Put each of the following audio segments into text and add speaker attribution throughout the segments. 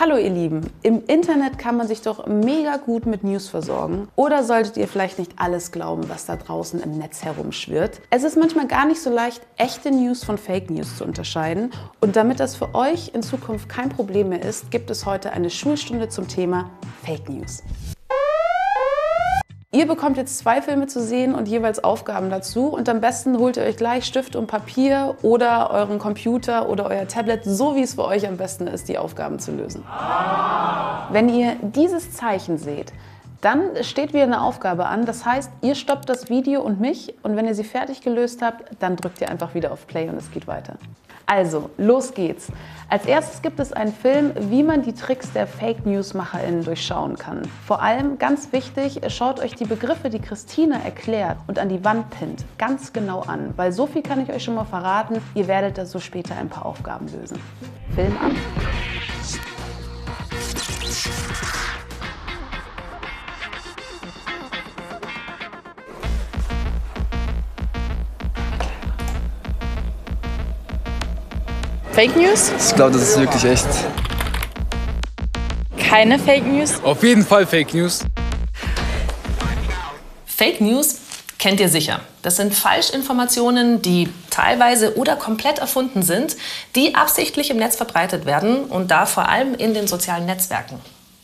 Speaker 1: Hallo ihr Lieben, im Internet kann man sich doch mega gut mit News versorgen. Oder solltet ihr vielleicht nicht alles glauben, was da draußen im Netz herumschwirrt? Es ist manchmal gar nicht so leicht, echte News von Fake News zu unterscheiden. Und damit das für euch in Zukunft kein Problem mehr ist, gibt es heute eine Schulstunde zum Thema Fake News. Ihr bekommt jetzt zwei Filme zu sehen und jeweils Aufgaben dazu. Und am besten holt ihr euch gleich Stift und Papier oder euren Computer oder euer Tablet, so wie es für euch am besten ist, die Aufgaben zu lösen. Wenn ihr dieses Zeichen seht, dann steht wieder eine Aufgabe an. Das heißt, ihr stoppt das Video und mich und wenn ihr sie fertig gelöst habt, dann drückt ihr einfach wieder auf Play und es geht weiter. Also, los geht's. Als erstes gibt es einen Film, wie man die Tricks der Fake News-MacherInnen durchschauen kann. Vor allem, ganz wichtig, schaut euch die Begriffe, die Christina erklärt und an die Wand pinnt, ganz genau an. Weil so viel kann ich euch schon mal verraten, ihr werdet da so später ein paar Aufgaben lösen. Film an.
Speaker 2: Fake News?
Speaker 3: Ich glaube, das ist wirklich echt.
Speaker 2: Keine Fake News?
Speaker 4: Auf jeden Fall Fake News.
Speaker 5: Fake News kennt ihr sicher. Das sind Falschinformationen, die teilweise oder komplett erfunden sind, die absichtlich im Netz verbreitet werden und da vor allem in den sozialen Netzwerken.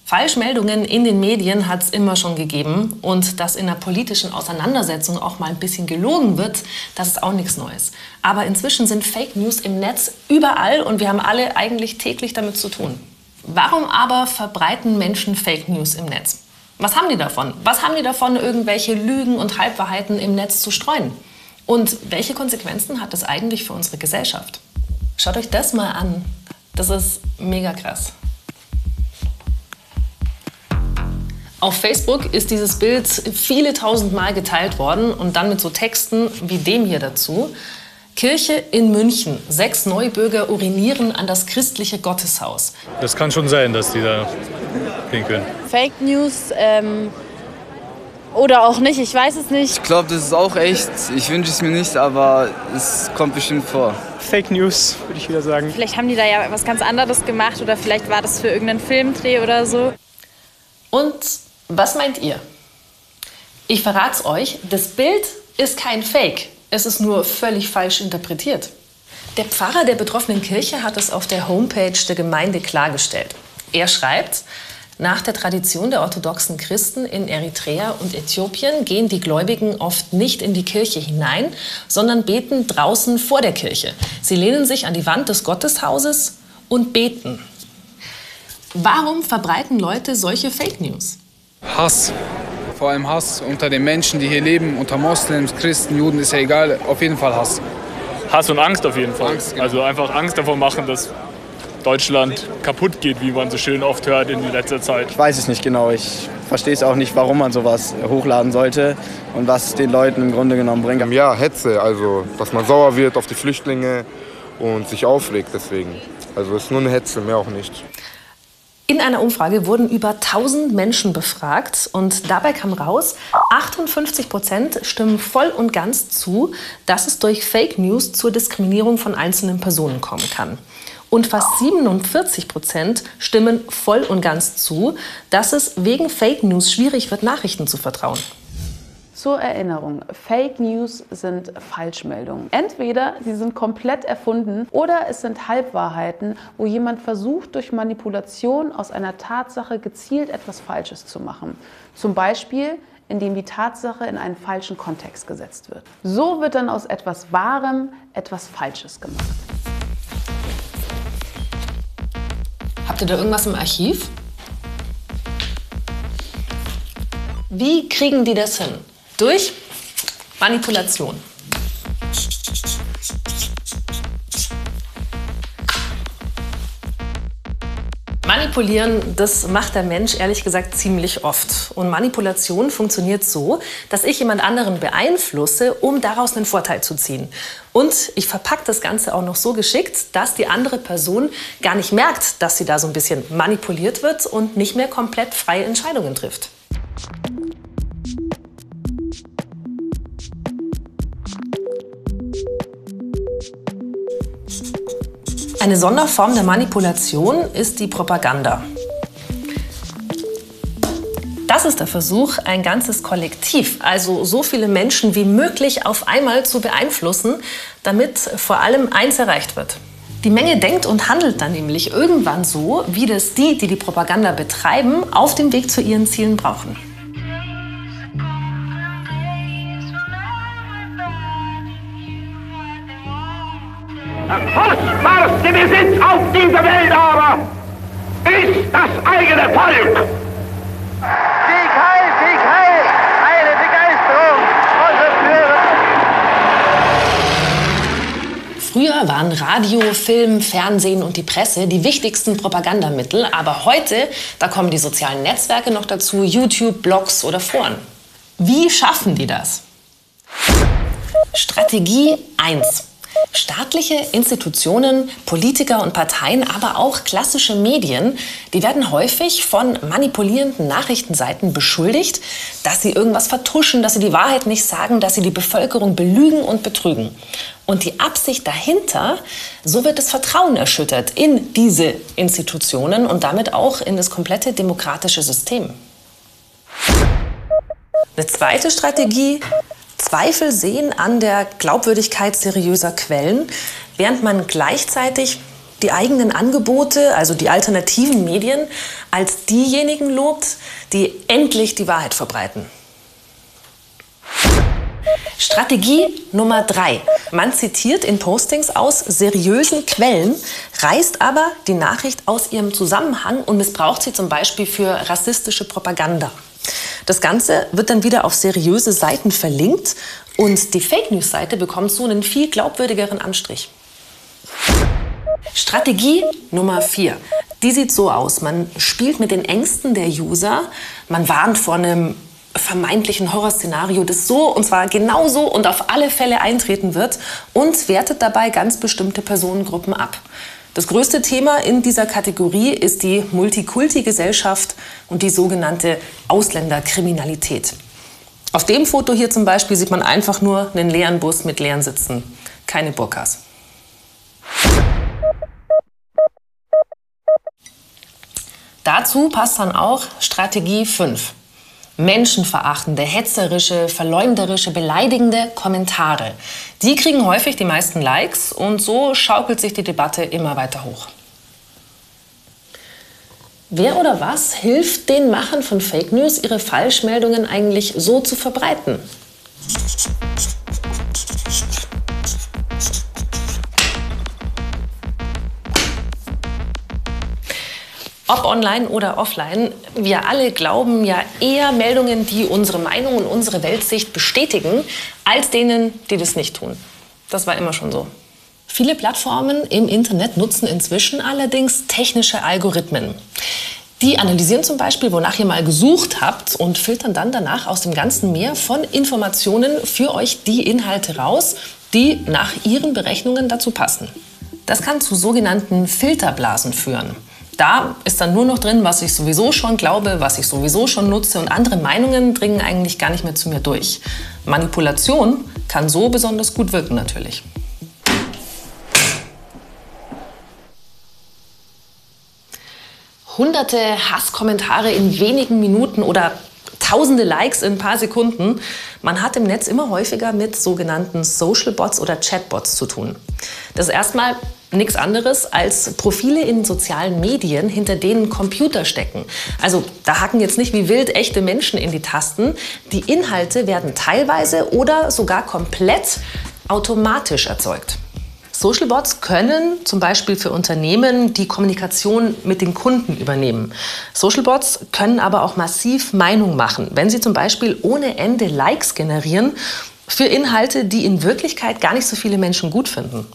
Speaker 5: Falschmeldungen in den Medien hat es immer schon gegeben und dass in einer politischen Auseinandersetzung auch mal ein bisschen gelogen wird, das ist auch nichts Neues. Aber inzwischen sind Fake News im Netz überall und wir haben alle eigentlich täglich damit zu tun. Warum aber verbreiten Menschen Fake News im Netz? Was haben die davon? Was haben die davon, irgendwelche Lügen und Halbwahrheiten im Netz zu streuen? Und welche Konsequenzen hat das eigentlich für unsere Gesellschaft? Schaut euch das mal an. Das ist mega krass. Auf Facebook ist dieses Bild viele tausend Mal geteilt worden und dann mit so Texten wie dem hier dazu. Kirche in München. Sechs Neubürger urinieren an das christliche Gotteshaus.
Speaker 4: Das kann schon sein, dass die da pinkeln.
Speaker 2: Fake News ähm, oder auch nicht, ich weiß es nicht.
Speaker 3: Ich glaube, das ist auch echt. Ich wünsche es mir nicht, aber es kommt bestimmt vor.
Speaker 6: Fake News, würde ich wieder sagen.
Speaker 2: Vielleicht haben die da ja was ganz anderes gemacht oder vielleicht war das für irgendeinen Filmdreh oder so.
Speaker 5: Und was meint ihr? Ich verrate es euch, das Bild ist kein Fake. Es ist nur völlig falsch interpretiert. Der Pfarrer der betroffenen Kirche hat es auf der Homepage der Gemeinde klargestellt. Er schreibt, nach der Tradition der orthodoxen Christen in Eritrea und Äthiopien gehen die Gläubigen oft nicht in die Kirche hinein, sondern beten draußen vor der Kirche. Sie lehnen sich an die Wand des Gotteshauses und beten. Warum verbreiten Leute solche Fake News?
Speaker 4: Hass. Vor allem Hass unter den Menschen, die hier leben, unter Moslems, Christen, Juden, ist ja egal. Auf jeden Fall Hass.
Speaker 6: Hass und Angst auf jeden Fall.
Speaker 4: Angst, genau.
Speaker 6: Also einfach Angst davor machen, dass Deutschland kaputt geht, wie man so schön oft hört in letzter Zeit.
Speaker 7: Ich weiß es nicht genau. Ich verstehe es auch nicht, warum man sowas hochladen sollte und was es den Leuten im Grunde genommen bringt.
Speaker 8: Ja, Hetze, also dass man sauer wird auf die Flüchtlinge und sich aufregt deswegen. Also es ist nur eine Hetze, mehr auch nicht.
Speaker 5: In einer Umfrage wurden über 1000 Menschen befragt und dabei kam raus, 58 Prozent stimmen voll und ganz zu, dass es durch Fake News zur Diskriminierung von einzelnen Personen kommen kann. Und fast 47 Prozent stimmen voll und ganz zu, dass es wegen Fake News schwierig wird, Nachrichten zu vertrauen.
Speaker 1: Zur Erinnerung, Fake News sind Falschmeldungen. Entweder sie sind komplett erfunden oder es sind Halbwahrheiten, wo jemand versucht, durch Manipulation aus einer Tatsache gezielt etwas Falsches zu machen. Zum Beispiel, indem die Tatsache in einen falschen Kontext gesetzt wird. So wird dann aus etwas Wahrem etwas Falsches gemacht.
Speaker 5: Habt ihr da irgendwas im Archiv? Wie kriegen die das hin? Durch Manipulation. Manipulieren, das macht der Mensch ehrlich gesagt ziemlich oft. Und Manipulation funktioniert so, dass ich jemand anderen beeinflusse, um daraus einen Vorteil zu ziehen. Und ich verpacke das Ganze auch noch so geschickt, dass die andere Person gar nicht merkt, dass sie da so ein bisschen manipuliert wird und nicht mehr komplett freie Entscheidungen trifft. Eine Sonderform der Manipulation ist die Propaganda. Das ist der Versuch, ein ganzes Kollektiv, also so viele Menschen wie möglich auf einmal zu beeinflussen, damit vor allem eins erreicht wird. Die Menge denkt und handelt dann nämlich irgendwann so, wie das die, die die Propaganda betreiben, auf dem Weg zu ihren Zielen brauchen.
Speaker 9: Der kostbarste Besitz auf dieser Welt aber ist das eigene Volk.
Speaker 10: Sieg heil, Sieg heil, eine Begeisterung unseres Führers.
Speaker 5: Früher waren Radio, Film, Fernsehen und die Presse die wichtigsten Propagandamittel, aber heute, da kommen die sozialen Netzwerke noch dazu, YouTube, Blogs oder Foren. Wie schaffen die das? Strategie 1. Staatliche Institutionen, Politiker und Parteien, aber auch klassische Medien, die werden häufig von manipulierenden Nachrichtenseiten beschuldigt, dass sie irgendwas vertuschen, dass sie die Wahrheit nicht sagen, dass sie die Bevölkerung belügen und betrügen. Und die Absicht dahinter, so wird das Vertrauen erschüttert in diese Institutionen und damit auch in das komplette demokratische System. Eine zweite Strategie, Zweifel sehen an der Glaubwürdigkeit seriöser Quellen, während man gleichzeitig die eigenen Angebote, also die alternativen Medien, als diejenigen lobt, die endlich die Wahrheit verbreiten. Strategie Nummer drei. Man zitiert in Postings aus seriösen Quellen, reißt aber die Nachricht aus ihrem Zusammenhang und missbraucht sie zum Beispiel für rassistische Propaganda. Das Ganze wird dann wieder auf seriöse Seiten verlinkt und die Fake News Seite bekommt so einen viel glaubwürdigeren Anstrich. Strategie Nummer 4. Die sieht so aus. Man spielt mit den Ängsten der User, man warnt vor einem vermeintlichen Horrorszenario, das so und zwar genauso und auf alle Fälle eintreten wird und wertet dabei ganz bestimmte Personengruppen ab. Das größte Thema in dieser Kategorie ist die Multikulti-Gesellschaft und die sogenannte Ausländerkriminalität. Auf dem Foto hier zum Beispiel sieht man einfach nur einen leeren Bus mit leeren Sitzen, keine Burkas. Dazu passt dann auch Strategie 5 menschenverachtende, hetzerische, verleumderische, beleidigende Kommentare. Die kriegen häufig die meisten Likes und so schaukelt sich die Debatte immer weiter hoch. Wer oder was hilft den Machern von Fake News, ihre Falschmeldungen eigentlich so zu verbreiten? Ob online oder offline, wir alle glauben ja eher Meldungen, die unsere Meinung und unsere Weltsicht bestätigen, als denen, die das nicht tun. Das war immer schon so. Viele Plattformen im Internet nutzen inzwischen allerdings technische Algorithmen. Die analysieren zum Beispiel, wonach ihr mal gesucht habt und filtern dann danach aus dem ganzen Meer von Informationen für euch die Inhalte raus, die nach ihren Berechnungen dazu passen. Das kann zu sogenannten Filterblasen führen. Da ist dann nur noch drin, was ich sowieso schon glaube, was ich sowieso schon nutze und andere Meinungen dringen eigentlich gar nicht mehr zu mir durch. Manipulation kann so besonders gut wirken natürlich. Hunderte Hasskommentare in wenigen Minuten oder tausende Likes in ein paar Sekunden. Man hat im Netz immer häufiger mit sogenannten Social Bots oder Chatbots zu tun. Das ist erstmal nichts anderes als Profile in sozialen Medien, hinter denen Computer stecken. Also da hacken jetzt nicht wie wild echte Menschen in die Tasten. Die Inhalte werden teilweise oder sogar komplett automatisch erzeugt. Social Bots können zum Beispiel für Unternehmen die Kommunikation mit den Kunden übernehmen. Social Bots können aber auch massiv Meinung machen, wenn sie zum Beispiel ohne Ende Likes generieren für Inhalte, die in Wirklichkeit gar nicht so viele Menschen gut finden.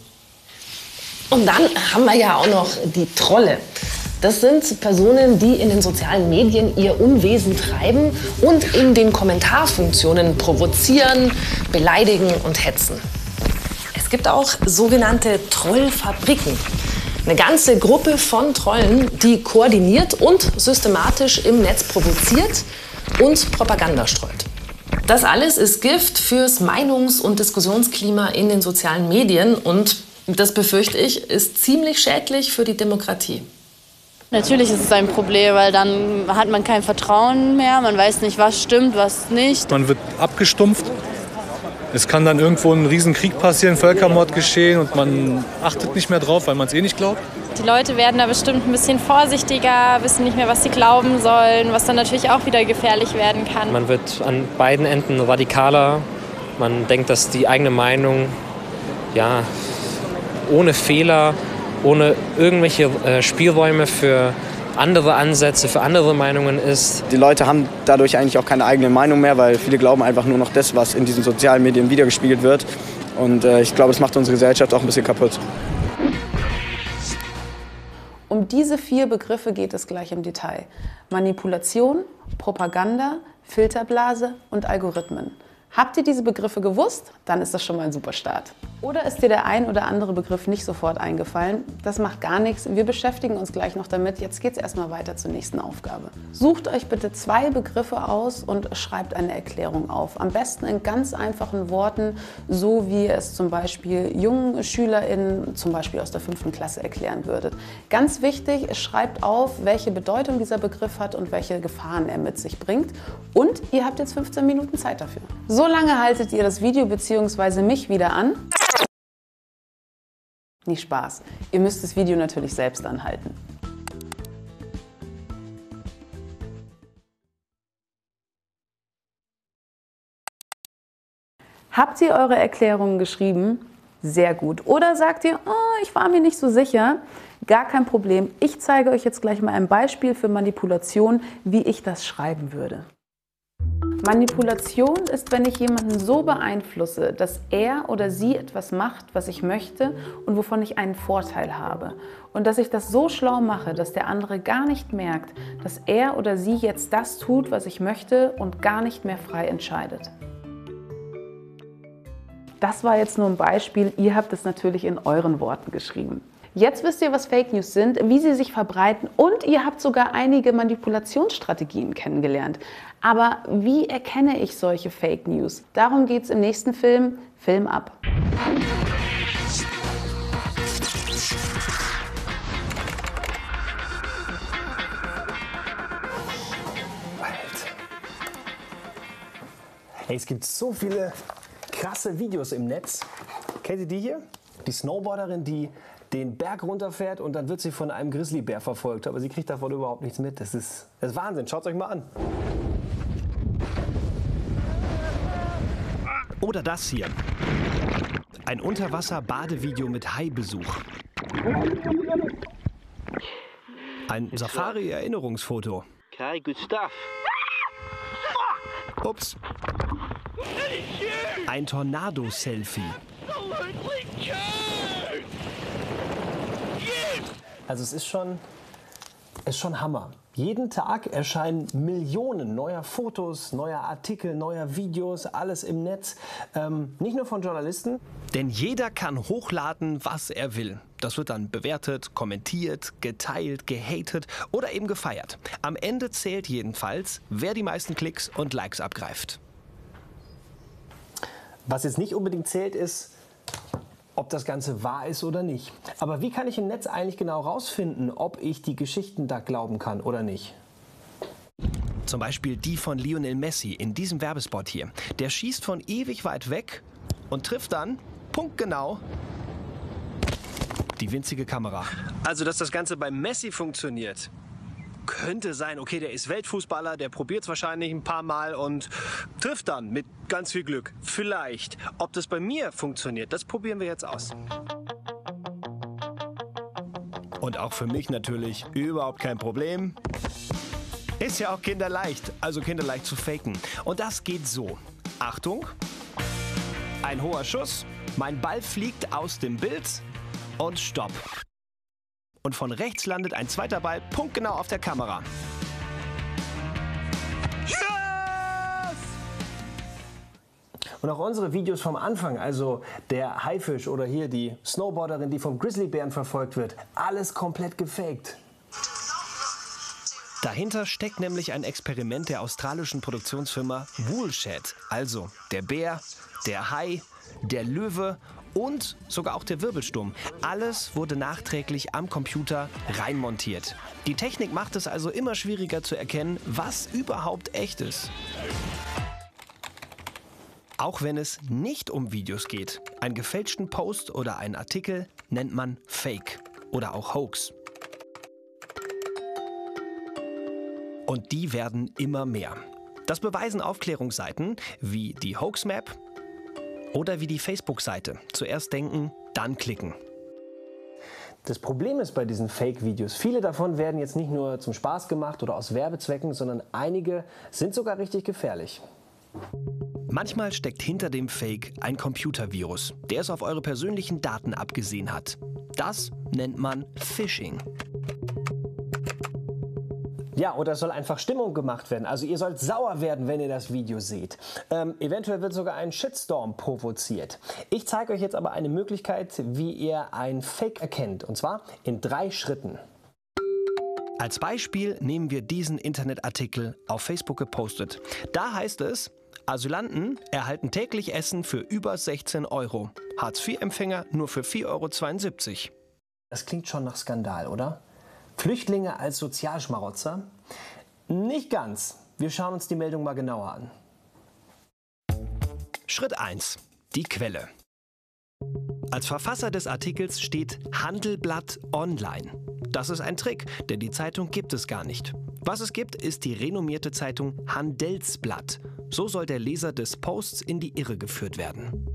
Speaker 5: Und dann haben wir ja auch noch die Trolle. Das sind Personen, die in den sozialen Medien ihr Unwesen treiben und in den Kommentarfunktionen provozieren, beleidigen und hetzen. Es gibt auch sogenannte Trollfabriken. Eine ganze Gruppe von Trollen, die koordiniert und systematisch im Netz provoziert und Propaganda streut. Das alles ist Gift fürs Meinungs- und Diskussionsklima in den sozialen Medien und Das befürchte ich, ist ziemlich schädlich für die Demokratie.
Speaker 2: Natürlich ist es ein Problem, weil dann hat man kein Vertrauen mehr, man weiß nicht, was stimmt, was nicht.
Speaker 11: Man wird abgestumpft. Es kann dann irgendwo ein Riesenkrieg passieren, Völkermord geschehen und man achtet nicht mehr drauf, weil man es eh nicht glaubt.
Speaker 2: Die Leute werden da bestimmt ein bisschen vorsichtiger, wissen nicht mehr, was sie glauben sollen, was dann natürlich auch wieder gefährlich werden kann.
Speaker 12: Man wird an beiden Enden radikaler. Man denkt, dass die eigene Meinung ja, ohne Fehler, ohne irgendwelche äh, Spielräume für andere Ansätze, für andere Meinungen ist.
Speaker 7: Die Leute haben dadurch eigentlich auch keine eigene Meinung mehr, weil viele glauben einfach nur noch das, was in diesen sozialen Medien wiedergespiegelt wird. Und äh, ich glaube, es macht unsere Gesellschaft auch ein bisschen kaputt.
Speaker 1: Um diese vier Begriffe geht es gleich im Detail. Manipulation, Propaganda, Filterblase und Algorithmen. Habt ihr diese Begriffe gewusst? Dann ist das schon mal ein super Start. Oder ist dir der ein oder andere Begriff nicht sofort eingefallen? Das macht gar nichts. Wir beschäftigen uns gleich noch damit. Jetzt geht es erstmal weiter zur nächsten Aufgabe. Sucht euch bitte zwei Begriffe aus und schreibt eine Erklärung auf. Am besten in ganz einfachen Worten, so wie es zum Beispiel jungen SchülerInnen zum Beispiel aus der fünften Klasse erklären würdet. Ganz wichtig, schreibt auf, welche Bedeutung dieser Begriff hat und welche Gefahren er mit sich bringt. Und ihr habt jetzt 15 Minuten Zeit dafür. So lange haltet ihr das Video bzw. mich wieder an. Nicht Spaß. Ihr müsst das Video natürlich selbst anhalten. Habt ihr eure Erklärungen geschrieben? Sehr gut. Oder sagt ihr, oh, ich war mir nicht so sicher? Gar kein Problem. Ich zeige euch jetzt gleich mal ein Beispiel für Manipulation, wie ich das schreiben würde. Manipulation ist, wenn ich jemanden so beeinflusse, dass er oder sie etwas macht, was ich möchte und wovon ich einen Vorteil habe. Und dass ich das so schlau mache, dass der andere gar nicht merkt, dass er oder sie jetzt das tut, was ich möchte und gar nicht mehr frei entscheidet. Das war jetzt nur ein Beispiel. Ihr habt es natürlich in euren Worten geschrieben. Jetzt wisst ihr, was Fake News sind, wie sie sich verbreiten und ihr habt sogar einige Manipulationsstrategien kennengelernt. Aber wie erkenne ich solche Fake News? Darum geht es im nächsten Film. Film ab.
Speaker 13: Hey, es gibt so viele krasse Videos im Netz. Kennt ihr die hier? Die Snowboarderin, die den Berg runterfährt und dann wird sie von einem Grizzlybär verfolgt. Aber sie kriegt davon überhaupt nichts mit. Das ist, das ist Wahnsinn. Schaut es euch mal an.
Speaker 14: Oder das hier. Ein Unterwasser-Badevideo mit Haibesuch. Ein Safari-Erinnerungsfoto.
Speaker 10: Okay, good stuff.
Speaker 14: Ups. Ein Tornado-Selfie.
Speaker 13: Also es ist schon, ist schon Hammer. Jeden Tag erscheinen Millionen neuer Fotos, neuer Artikel, neuer Videos, alles im Netz. Ähm, nicht nur von Journalisten.
Speaker 14: Denn jeder kann hochladen, was er will. Das wird dann bewertet, kommentiert, geteilt, gehatet oder eben gefeiert. Am Ende zählt jedenfalls, wer die meisten Klicks und Likes abgreift.
Speaker 13: Was jetzt nicht unbedingt zählt, ist, ob das Ganze wahr ist oder nicht. Aber wie kann ich im Netz eigentlich genau rausfinden, ob ich die Geschichten da glauben kann oder nicht?
Speaker 14: Zum Beispiel die von Lionel Messi in diesem Werbespot hier. Der schießt von ewig weit weg und trifft dann, punktgenau, die winzige Kamera.
Speaker 13: Also, dass das Ganze bei Messi funktioniert, könnte sein, okay, der ist Weltfußballer, der probiert es wahrscheinlich ein paar Mal und trifft dann mit ganz viel Glück. Vielleicht. Ob das bei mir funktioniert, das probieren wir jetzt aus.
Speaker 14: Und auch für mich natürlich überhaupt kein Problem. Ist ja auch kinderleicht, also kinderleicht zu faken. Und das geht so. Achtung. Ein hoher Schuss, mein Ball fliegt aus dem Bild und stopp. Und von rechts landet ein zweiter Ball punktgenau auf der Kamera.
Speaker 13: Und auch unsere Videos vom Anfang, also der Haifisch oder hier die Snowboarderin, die vom Grizzlybären verfolgt wird, alles komplett gefaked.
Speaker 14: Dahinter steckt nämlich ein Experiment der australischen Produktionsfirma Woolshed. Also der Bär, der Hai, der Löwe und sogar auch der Wirbelsturm. Alles wurde nachträglich am Computer reinmontiert. Die Technik macht es also immer schwieriger zu erkennen, was überhaupt echt ist. Auch wenn es nicht um Videos geht. Einen gefälschten Post oder einen Artikel nennt man Fake oder auch Hoax. Und die werden immer mehr. Das beweisen Aufklärungsseiten wie die Hoaxmap oder wie die Facebook-Seite. Zuerst denken, dann klicken.
Speaker 15: Das Problem ist bei diesen Fake-Videos, viele davon werden jetzt nicht nur zum Spaß gemacht oder aus Werbezwecken, sondern einige sind sogar richtig gefährlich.
Speaker 14: Manchmal steckt hinter dem Fake ein Computervirus, der es auf eure persönlichen Daten abgesehen hat. Das nennt man Phishing.
Speaker 15: Ja, oder es soll einfach Stimmung gemacht werden. Also ihr sollt sauer werden, wenn ihr das Video seht. Ähm, eventuell wird sogar ein Shitstorm provoziert. Ich zeige euch jetzt aber eine Möglichkeit, wie ihr ein Fake erkennt. Und zwar in drei Schritten.
Speaker 14: Als Beispiel nehmen wir diesen Internetartikel auf Facebook gepostet. Da heißt es, Asylanten erhalten täglich Essen für über 16 Euro. Hartz-IV-Empfänger nur für 4,72 Euro.
Speaker 15: Das klingt schon nach Skandal, oder? Flüchtlinge als Sozialschmarotzer? Nicht ganz. Wir schauen uns die Meldung mal genauer an.
Speaker 14: Schritt 1. Die Quelle. Als Verfasser des Artikels steht Handelblatt Online. Das ist ein Trick, denn die Zeitung gibt es gar nicht. Was es gibt, ist die renommierte Zeitung Handelsblatt. So soll der Leser des Posts in die Irre geführt werden.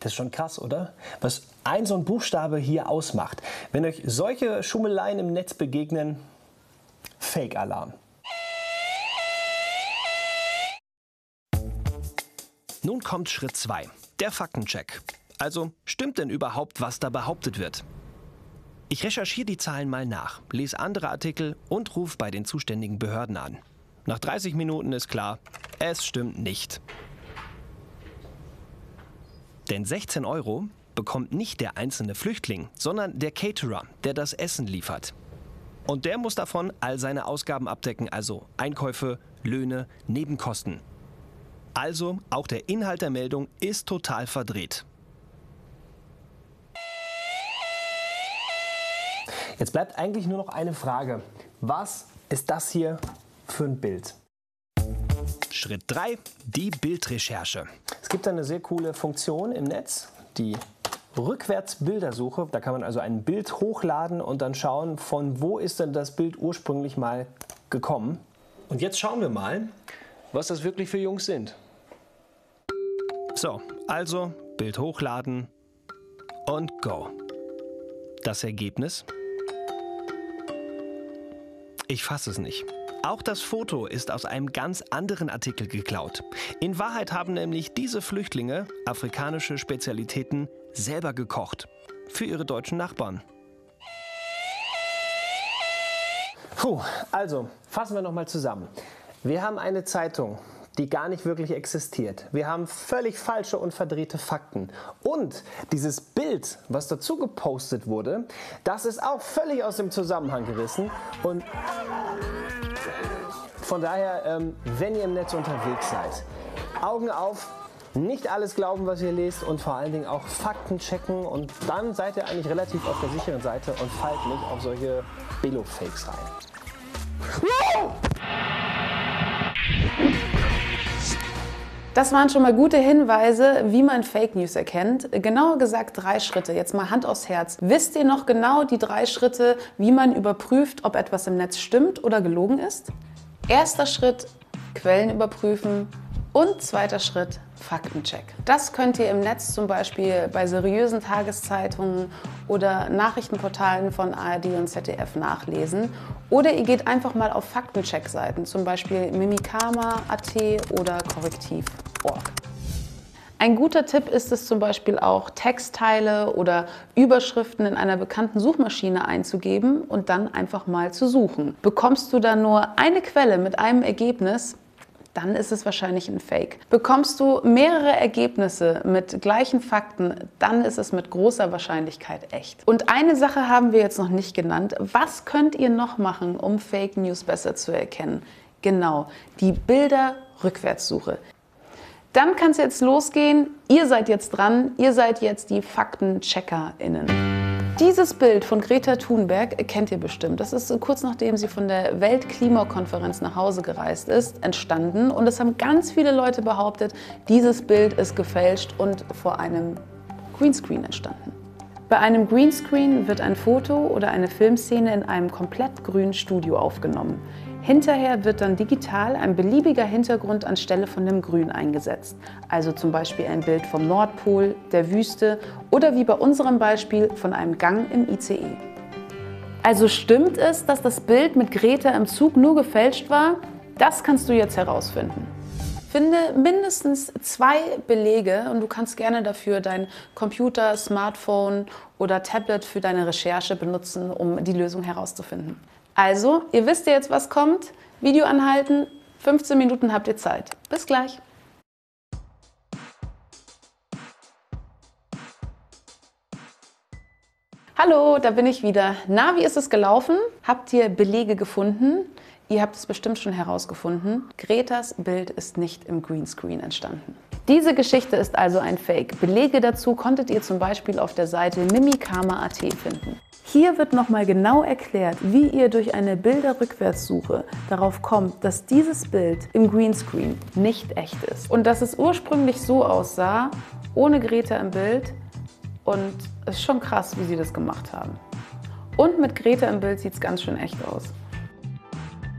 Speaker 15: Das ist schon krass, oder? Was ein so ein Buchstabe hier ausmacht. Wenn euch solche Schummeleien im Netz begegnen, Fake-Alarm.
Speaker 14: Nun kommt Schritt 2, der Faktencheck. Also stimmt denn überhaupt, was da behauptet wird? Ich recherchiere die Zahlen mal nach, lese andere Artikel und rufe bei den zuständigen Behörden an. Nach 30 Minuten ist klar, es stimmt nicht. Denn 16 Euro bekommt nicht der einzelne Flüchtling, sondern der Caterer, der das Essen liefert. Und der muss davon all seine Ausgaben abdecken, also Einkäufe, Löhne, Nebenkosten. Also auch der Inhalt der Meldung ist total verdreht.
Speaker 15: Jetzt bleibt eigentlich nur noch eine Frage. Was ist das hier für ein Bild?
Speaker 14: Schritt 3, die Bildrecherche.
Speaker 15: Es gibt eine sehr coole Funktion im Netz, die Rückwärtsbildersuche. Da kann man also ein Bild hochladen und dann schauen, von wo ist denn das Bild ursprünglich mal gekommen. Und jetzt schauen wir mal, was das wirklich für Jungs sind.
Speaker 14: So, also Bild hochladen und go. Das Ergebnis? Ich fasse es nicht. Auch das Foto ist aus einem ganz anderen Artikel geklaut. In Wahrheit haben nämlich diese Flüchtlinge afrikanische Spezialitäten selber gekocht. Für ihre deutschen Nachbarn.
Speaker 15: Puh, also fassen wir nochmal zusammen. Wir haben eine Zeitung, die gar nicht wirklich existiert. Wir haben völlig falsche und verdrehte Fakten. Und dieses Bild, was dazu gepostet wurde, das ist auch völlig aus dem Zusammenhang gerissen. Und von daher, ähm, wenn ihr im Netz unterwegs seid, Augen auf, nicht alles glauben, was ihr lest und vor allen Dingen auch Fakten checken und dann seid ihr eigentlich relativ auf der sicheren Seite und fallt nicht auf solche Billo-Fakes rein.
Speaker 1: Das waren schon mal gute Hinweise, wie man Fake News erkennt. Genauer gesagt drei Schritte. Jetzt mal Hand aufs Herz. Wisst ihr noch genau die drei Schritte, wie man überprüft, ob etwas im Netz stimmt oder gelogen ist? Erster Schritt, Quellen überprüfen. Und zweiter Schritt, Faktencheck. Das könnt ihr im Netz zum Beispiel bei seriösen Tageszeitungen oder Nachrichtenportalen von ARD und ZDF nachlesen. Oder ihr geht einfach mal auf Faktencheck-Seiten, zum Beispiel Mimikama.at oder Korrektiv.org. Ein guter Tipp ist es zum Beispiel auch, Textteile oder Überschriften in einer bekannten Suchmaschine einzugeben und dann einfach mal zu suchen. Bekommst du dann nur eine Quelle mit einem Ergebnis, dann ist es wahrscheinlich ein Fake. Bekommst du mehrere Ergebnisse mit gleichen Fakten, dann ist es mit großer Wahrscheinlichkeit echt. Und eine Sache haben wir jetzt noch nicht genannt. Was könnt ihr noch machen, um Fake News besser zu erkennen? Genau, die Bilder-Rückwärtssuche. Dann kann es jetzt losgehen. Ihr seid jetzt dran. Ihr seid jetzt die FaktencheckerInnen. Dieses Bild von Greta Thunberg kennt ihr bestimmt. Das ist kurz nachdem sie von der Weltklimakonferenz nach Hause gereist ist, entstanden. Und es haben ganz viele Leute behauptet, dieses Bild ist gefälscht und vor einem Greenscreen entstanden. Bei einem Greenscreen wird ein Foto oder eine Filmszene in einem komplett grünen Studio aufgenommen. Hinterher wird dann digital ein beliebiger Hintergrund anstelle von dem Grün eingesetzt. Also zum Beispiel ein Bild vom Nordpol, der Wüste oder wie bei unserem Beispiel von einem Gang im ICE. Also stimmt es, dass das Bild mit Greta im Zug nur gefälscht war? Das kannst du jetzt herausfinden. Finde mindestens zwei Belege und du kannst gerne dafür dein Computer, Smartphone oder Tablet für deine Recherche benutzen, um die Lösung herauszufinden. Also, ihr wisst ja jetzt, was kommt. Video anhalten, 15 Minuten habt ihr Zeit. Bis gleich. Hallo, da bin ich wieder. Na, wie ist es gelaufen? Habt ihr Belege gefunden? Ihr habt es bestimmt schon herausgefunden. Gretas Bild ist nicht im Greenscreen entstanden. Diese Geschichte ist also ein Fake. Belege dazu konntet ihr zum Beispiel auf der Seite mimikama.at finden. Hier wird nochmal genau erklärt, wie ihr durch eine Bilderrückwärtssuche darauf kommt, dass dieses Bild im Greenscreen nicht echt ist. Und dass es ursprünglich so aussah, ohne Greta im Bild. Und es ist schon krass, wie sie das gemacht haben. Und mit Greta im Bild sieht es ganz schön echt aus.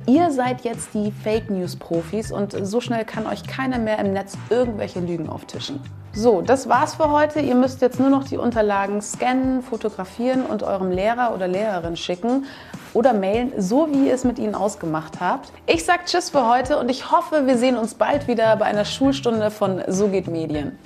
Speaker 1: Ihr seid jetzt die Fake News Profis und so schnell kann euch keiner mehr im Netz irgendwelche Lügen auftischen. So, das war's für heute. Ihr müsst jetzt nur noch die Unterlagen scannen, fotografieren und eurem Lehrer oder Lehrerin schicken oder mailen, so wie ihr es mit ihnen ausgemacht habt. Ich sag Tschüss für heute und ich hoffe, wir sehen uns bald wieder bei einer Schulstunde von So geht Medien.